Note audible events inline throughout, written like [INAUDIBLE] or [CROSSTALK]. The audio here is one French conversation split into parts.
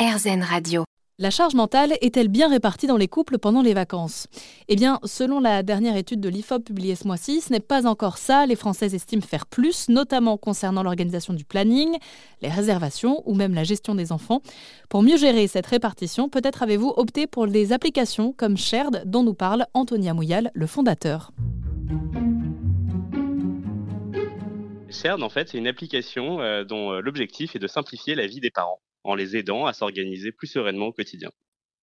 RZN Radio. La charge mentale est-elle bien répartie dans les couples pendant les vacances? Eh bien, selon la dernière étude de l'IFOP publiée ce mois-ci, ce n'est pas encore ça. Les Françaises estiment faire plus, notamment concernant l'organisation du planning, les réservations ou même la gestion des enfants. Pour mieux gérer cette répartition, peut-être avez-vous opté pour des applications comme Shared, dont nous parle Antonia Mouyal, le fondateur. Shared, en fait, c'est une application euh, dont euh, l'objectif est de simplifier la vie des parents en les aidant à s'organiser plus sereinement au quotidien.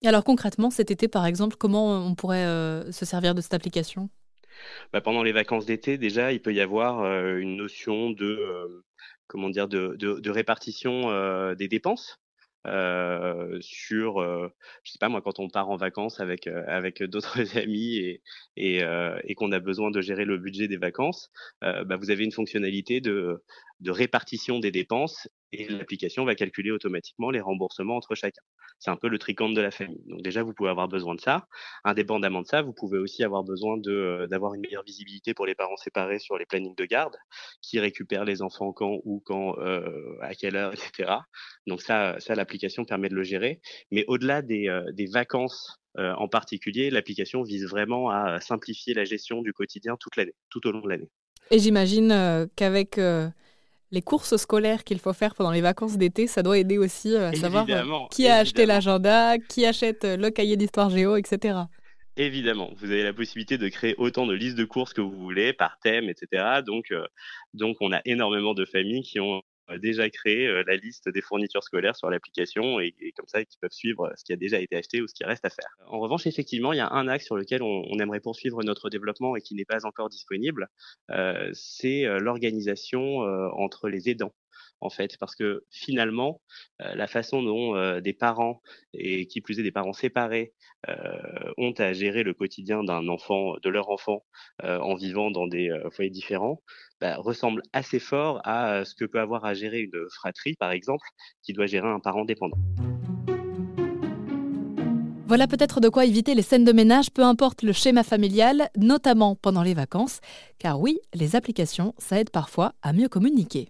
Et alors concrètement, cet été par exemple, comment on pourrait euh, se servir de cette application? Bah, Pendant les vacances d'été, déjà, il peut y avoir euh, une notion de, euh, comment dire, de, de répartition des dépenses. Euh, sur, euh, je sais pas moi, quand on part en vacances avec euh, avec d'autres [LAUGHS] amis et et, et qu'on a besoin de gérer le budget des vacances, bah, vous avez une fonctionnalité de de répartition des dépenses et l'application va calculer automatiquement les remboursements entre chacun. C'est un peu le tricompte de la famille. Donc déjà, vous pouvez avoir besoin de ça. Indépendamment de ça, vous pouvez aussi avoir besoin de d'avoir une meilleure visibilité pour les parents séparés sur les plannings de garde, qui récupèrent les enfants quand ou quand, euh, à quelle heure, etc. Donc ça, ça l'application permet de le gérer. Mais au-delà des, euh, des vacances euh, en particulier, l'application vise vraiment à simplifier la gestion du quotidien toute l'année, tout au long de l'année. Et j'imagine qu'avec les courses scolaires qu'il faut faire pendant les vacances d'été, ça doit aider aussi à savoir qui a acheté l'agenda, qui achète le cahier d'histoire géo, etc. Évidemment, vous avez la possibilité de créer autant de listes de courses que vous voulez par thème, etc. Donc, donc on a énormément de familles qui ont déjà créé la liste des fournitures scolaires sur l'application et, comme ça, qui peuvent suivre ce qui a déjà été acheté ou ce qui reste à faire. En revanche, effectivement, il y a un axe sur lequel on, aimerait poursuivre notre développement et qui n'est pas encore disponible, c'est l'organisation entre les aidants en fait, parce que finalement, la façon dont des parents, et qui plus est des parents séparés, ont à gérer le quotidien d'un enfant, de leur enfant, en vivant dans des foyers différents, bah, ressemble assez fort à ce que peut avoir à gérer une fratrie, par exemple, qui doit gérer un parent dépendant. Voilà peut-être de quoi éviter les scènes de ménage, peu importe le schéma familial, notamment pendant les vacances, car oui, les applications, ça aide parfois à mieux communiquer.